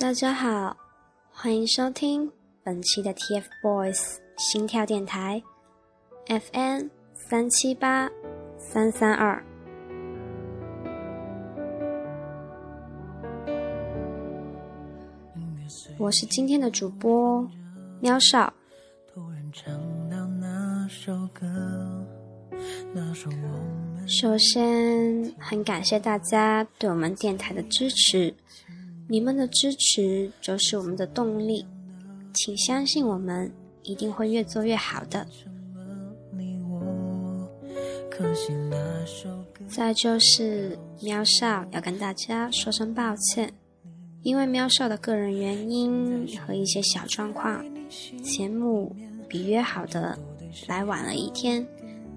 大家好，欢迎收听本期的 TFBOYS 心跳电台，FN 三七八三三二。我是今天的主播喵少。首先，很感谢大家对我们电台的支持，你们的支持就是我们的动力，请相信我们一定会越做越好的。再就是喵少要跟大家说声抱歉，因为喵少的个人原因和一些小状况，节目比约好的来晚了一天。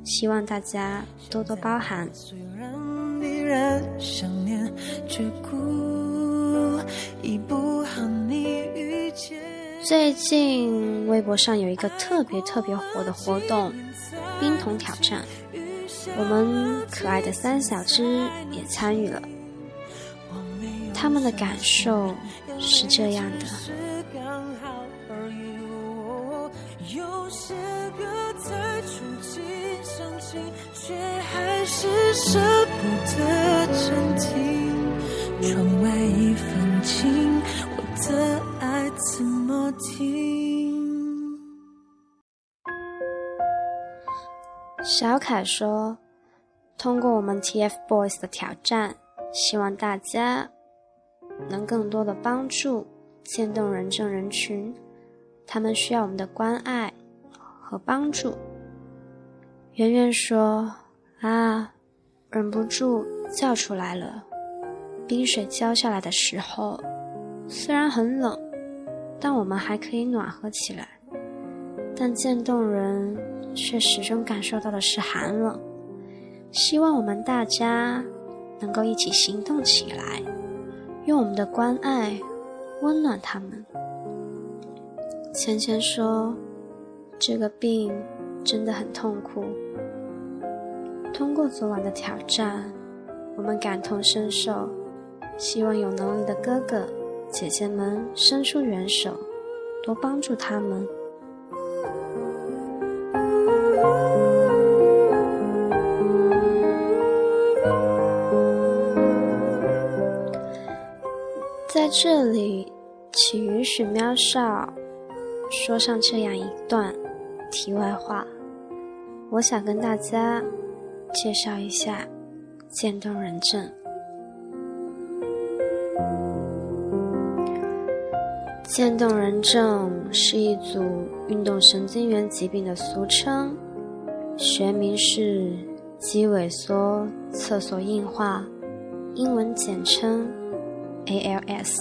希望大家多多包涵。最近微博上有一个特别特别火的活动——冰桶挑战，我们可爱的三小只也参与了。他们的感受是这样的。却还是舍不得暂停。窗外一怎么停？小凯说：“通过我们 TFBOYS 的挑战，希望大家能更多的帮助渐冻人症人群，他们需要我们的关爱和帮助。”圆圆说：“啊，忍不住叫出来了。冰水浇下来的时候，虽然很冷，但我们还可以暖和起来。但渐冻人却始终感受到的是寒冷。希望我们大家能够一起行动起来，用我们的关爱温暖他们。”芊芊说：“这个病。”真的很痛苦。通过昨晚的挑战，我们感同身受，希望有能力的哥哥姐姐们伸出援手，多帮助他们。在这里，请允许喵少说上这样一段。题外话，我想跟大家介绍一下渐冻人症。渐冻人症是一组运动神经元疾病的俗称，学名是肌萎缩侧索硬化，英文简称 ALS。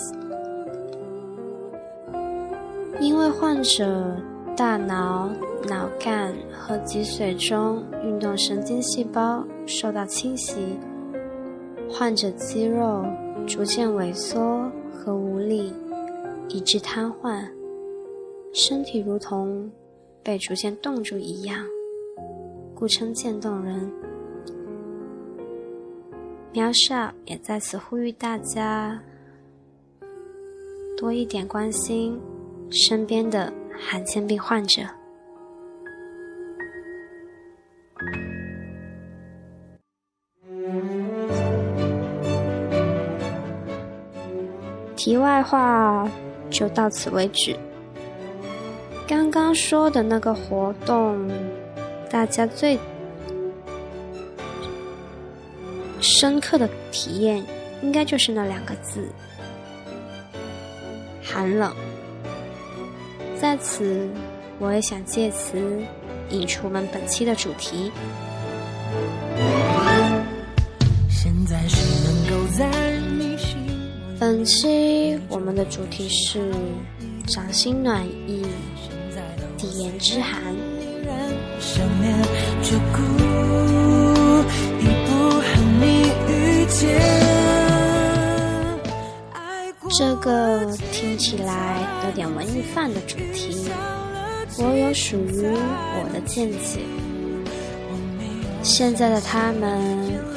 因为患者大脑。脑干和脊髓中运动神经细胞受到侵袭，患者肌肉逐渐萎缩和无力，以致瘫痪，身体如同被逐渐冻住一样，故称渐冻人。苗少也在此呼吁大家，多一点关心身边的罕见病患者。题外话就到此为止。刚刚说的那个活动，大家最深刻的体验，应该就是那两个字：寒冷。在此，我也想借此引出我们本期的主题。本期我们的主题是掌心暖意，地言之寒。这个听起来有点文艺范的主题，我有属于我的见解。现在的他们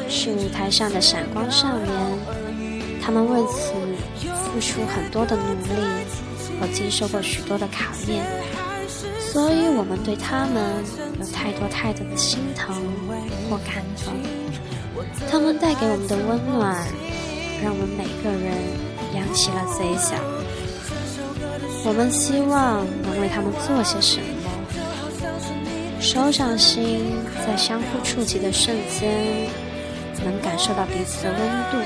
是舞台上的闪光少年。他们为此付出很多的努力和经受过许多的考验，所以我们对他们有太多太多的心疼或感动。他们带给我们的温暖，让我们每个人扬起了嘴角。我们希望能为他们做些什么。手掌心在相互触及的瞬间，能感受到彼此的温度。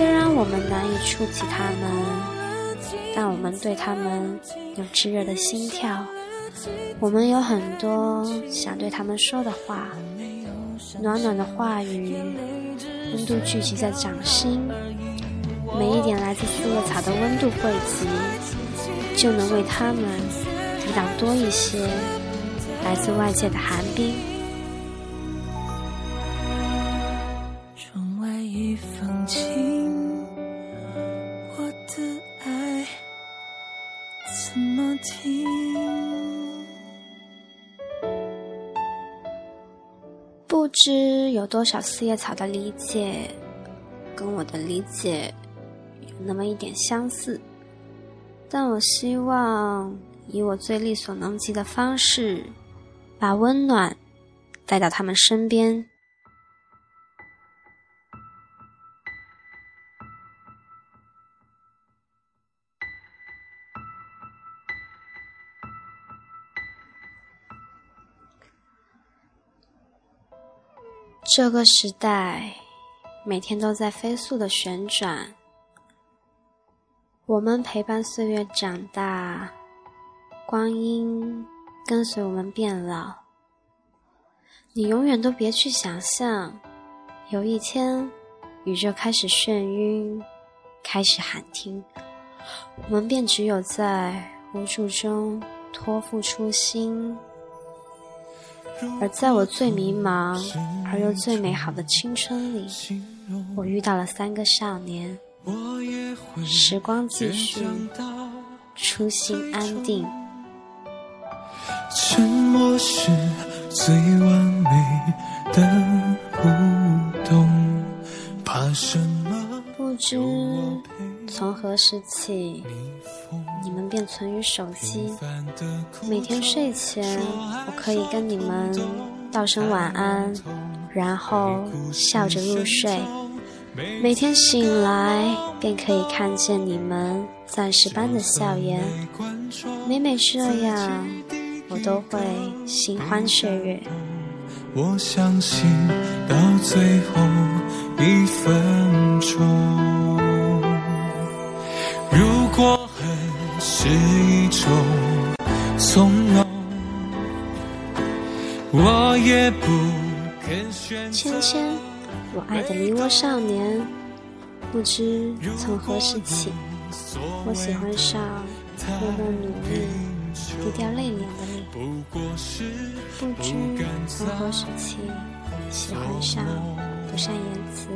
虽然我们难以触及他们，但我们对他们有炙热的心跳。我们有很多想对他们说的话，暖暖的话语，温度聚集在掌心。每一点来自四叶草的温度汇集，就能为他们抵挡多一些来自外界的寒冰。多少四叶草的理解，跟我的理解有。那么一点相似，但我希望以我最力所能及的方式，把温暖带到他们身边。这个时代，每天都在飞速的旋转。我们陪伴岁月长大，光阴跟随我们变老。你永远都别去想象，有一天宇宙开始眩晕，开始喊停，我们便只有在无助中托付初心。而在我最迷茫而又最美好的青春里，我遇到了三个少年。时光继续，初心安定。沉默是最完美的互动。怕什么？不知从何时起，你们便存于手机。每天睡前，我可以跟你们道声晚安，然后笑着入睡。每天醒来，便可以看见你们钻石般的笑颜。每每这样，我都会心欢雀跃。我相信到最后一分钟，如果恨是一种从容，我也不肯选择。我爱的梨涡少年，不知从何时起，我喜欢上默默努力、低调内敛的你。不知从何时起，喜欢上不善言辞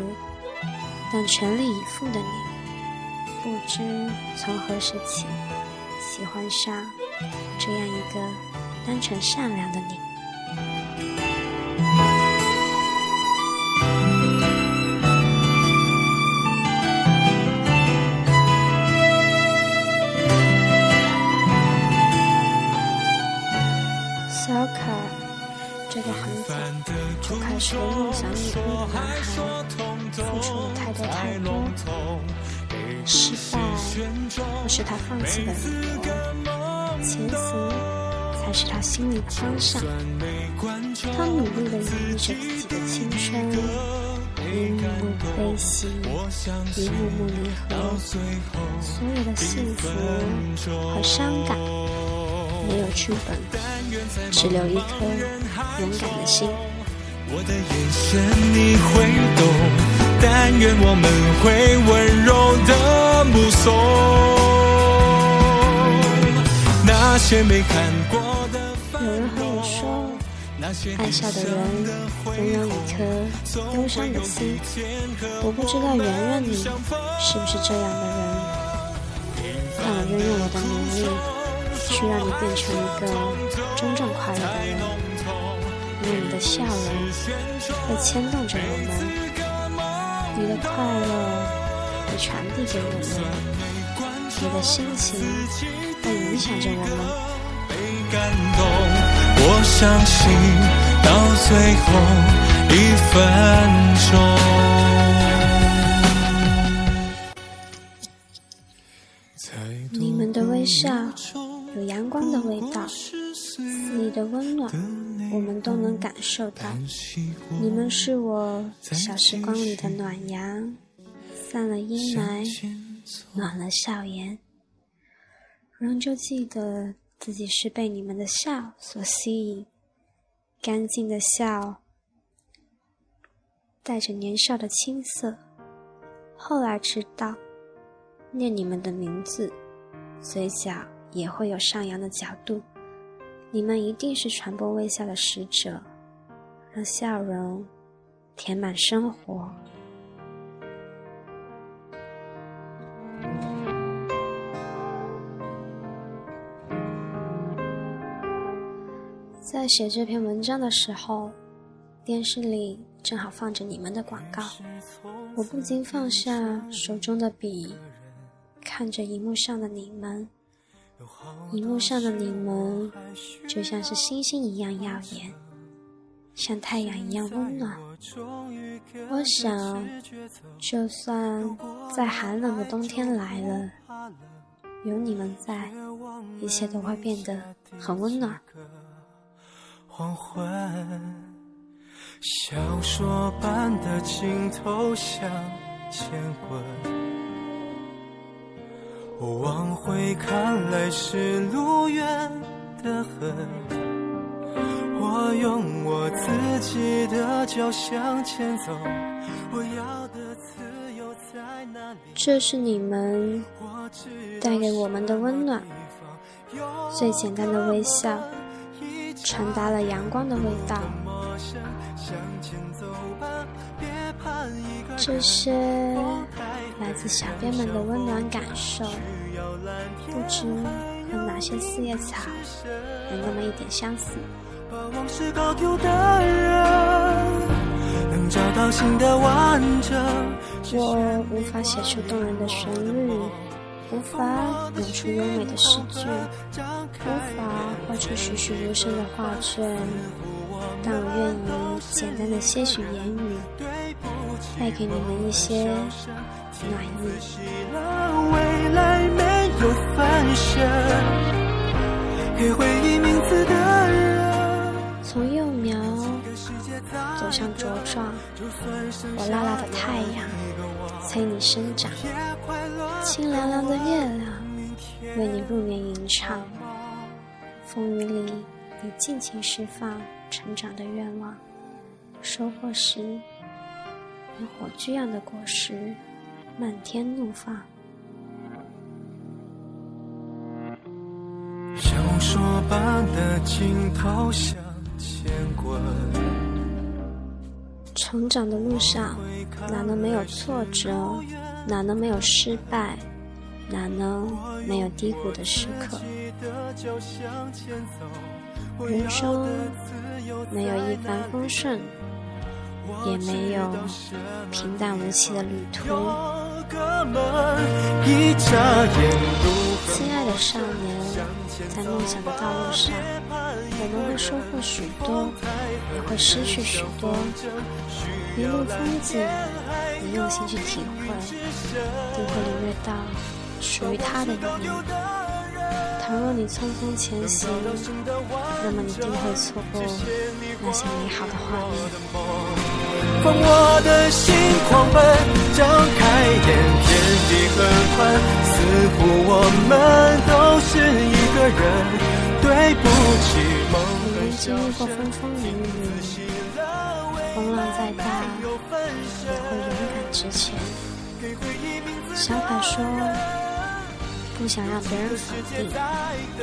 但全力以赴的你。不知从何时起，喜欢上这样一个单纯善良的你。失败不是他放弃的理由，前行才是他心里的方向。他努力地演绎着自己的青春，一幕幕悲喜，一幕幕离合，所有的幸福和伤感，没有剧本，只留一颗勇敢的心。我的眼神你会懂，但愿我们会温柔的目送。那些没看过的。有人和我说，爱笑的人拥有一颗忧伤的心。我不知道圆圆你是不是这样的人，但我愿用我的努力去让你变成一个真正快乐的人。因为你的笑容会牵动着我们，你的快乐会传递给我们，你的心情会影响着我们。我相信到最后一分钟。你们的微笑有阳光的味道，肆意的温暖，我们都能感受到。你们是我小时光里的暖阳，散了阴霾，暖了笑颜，仍旧记得。自己是被你们的笑所吸引，干净的笑，带着年少的青涩。后来知道，念你们的名字，嘴角也会有上扬的角度。你们一定是传播微笑的使者，让笑容填满生活。在写这篇文章的时候，电视里正好放着你们的广告，我不禁放下手中的笔，看着荧幕上的你们。荧幕上的你们就像是星星一样耀眼，像太阳一样温暖。我想，就算再寒冷的冬天来了，有你们在，一切都会变得很温暖。黄昏，小说般的镜头像前滚，我往回看来是路远的很。我用我自己的脚向前走，我要的自由在哪里？这是你们带给我们的温暖，最简单的微笑。传达了阳光的味道，这些来自小编们的温暖感受，不知和哪些四叶草有那么一点相似。我无法写出动人的旋律。无法演出优美的诗句，无法画出栩栩如生的画卷，但我愿意简单的些许言语，带给你们一些暖意。从幼苗走向茁壮，火辣辣的太阳催你生长。清凉凉的月亮为你入眠吟唱，风雨里你尽情释放成长的愿望，收获时有火炬样的果实漫天怒放。小说般的镜头向前滚，成长的路上哪能没有挫折？哪能没有失败？哪能没有低谷的时刻？人生没有一帆风顺，也没有平淡无奇的旅途。亲爱的少年，在梦想的道路上，我们会收获许多，也会失去许多。一路风景。你用心去体会，定会领略到属于他的一面。倘若你匆匆前行，那么你定会错过那些美好的画面。放我的心狂奔，张开眼，天地很宽，似乎我们都是一个人。对不起，我们经历过风风雨雨，风浪再大，也会勇敢。之前，小凯说：“不想让别人否定，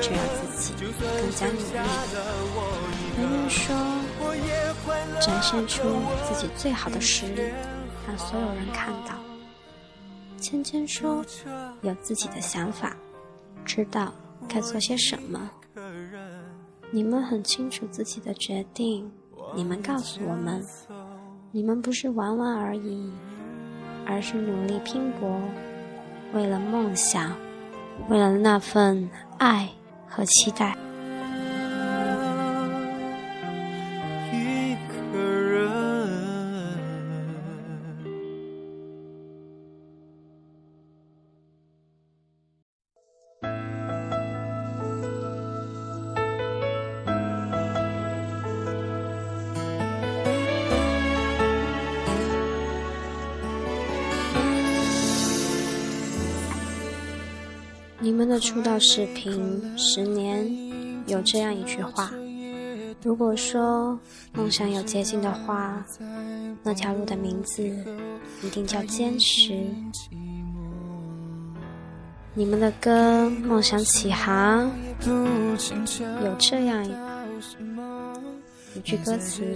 就要自己更加努力。”圆圆说：“展现出自己最好的实力，让所有人看到。”芊芊说：“有自己的想法，知道该做些什么。”你们很清楚自己的决定，你们告诉我们，你们不是玩玩而已。而是努力拼搏，为了梦想，为了那份爱和期待。出道视频十年有这样一句话：如果说梦想有捷径的话，那条路的名字一定叫坚持。你们的歌《梦想起航》有这样一句歌词：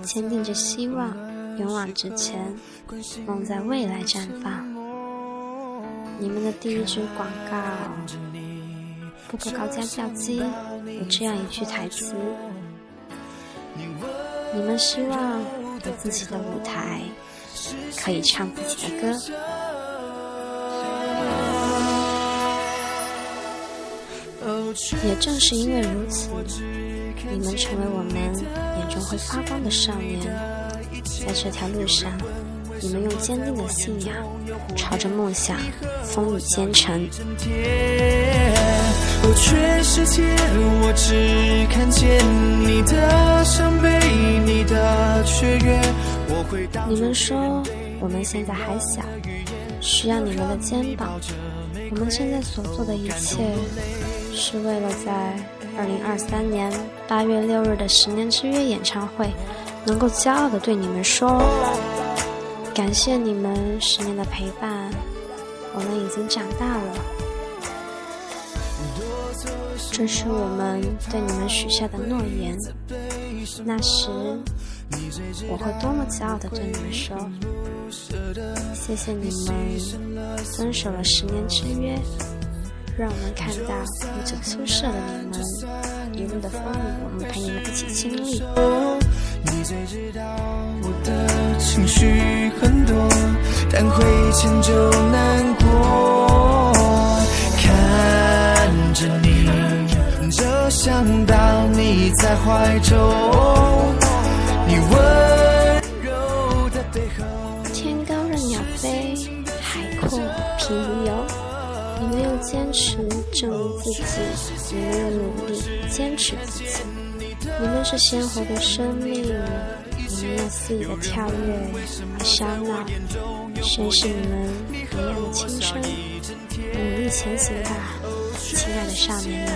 坚定着希望，勇往直前，梦在未来绽放。你们的第一支广告，不可高价叫机，有这样一句台词：你们希望有自己的舞台，可以唱自己的歌。也正是因为如此，你们成为我们眼中会发光的少年，在这条路上。你们用坚定的信仰，朝着梦想风雨兼程。你们说我们现在还小，需要你们的肩膀。我们现在所做的一切，是为了在二零二三年八月六日的十年之约演唱会，能够骄傲的对你们说。感谢你们十年的陪伴，我们已经长大了。这是我们对你们许下的诺言。那时，我会多么骄傲的对你们说：谢谢你们遵守了十年之约，让我们看到如此出色的你们一路的风雨，我们陪你们一起经历。的情绪很多，但会迁就难过。看着你，就想到你在怀中。你温柔的背后，天高任鸟飞，海阔凭鱼游。你没有坚持证明自己，你没有努力坚持自己。你们是鲜活的生命，们用肆意的跳跃和喧闹，宣示你们别样的青春。努力前行吧，亲爱的少年们！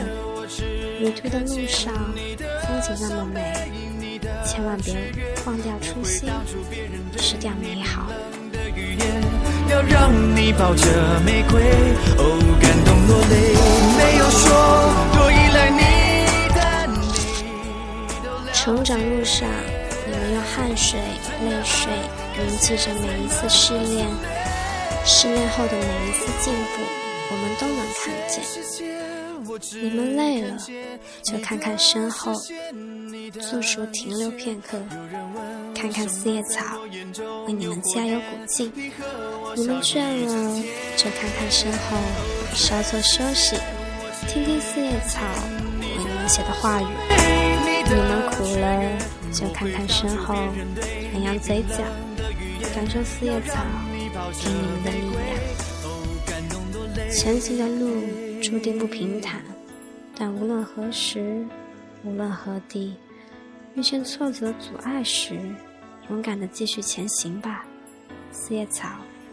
旅途的路上，风景那么美，千万别忘掉初心，失掉美好。要让你抱着玫瑰，哦，感动落泪，没有说多依赖你。成长路上，你们用汗水、泪水铭记着每一次试炼，试炼后的每一次进步，我们都能看见。你们累了，就看看身后，驻足停留片刻，看看四叶草，为你们加油鼓劲。你们倦了，就看看身后，稍作休息，听听四叶草为你们写的话语。你们苦了，就看看身后，扬扬嘴角，感受四叶草给你们的力量。前行的路注定不平坦，但无论何时，无论何地，遇见挫折阻碍时，勇敢的继续前行吧。四叶草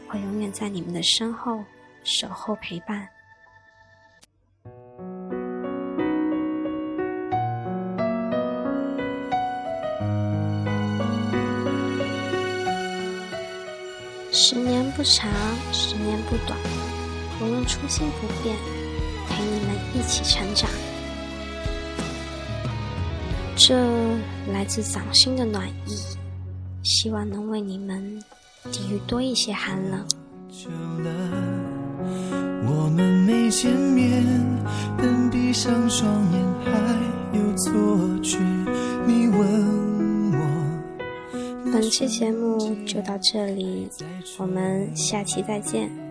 会永远在你们的身后守候陪伴。十年不长，十年不短，我用初心不变，陪你们一起成长。这来自掌心的暖意，希望能为你们抵御多一些寒冷。我们没见面，但闭上双眼还本期节目就到这里，我们下期再见。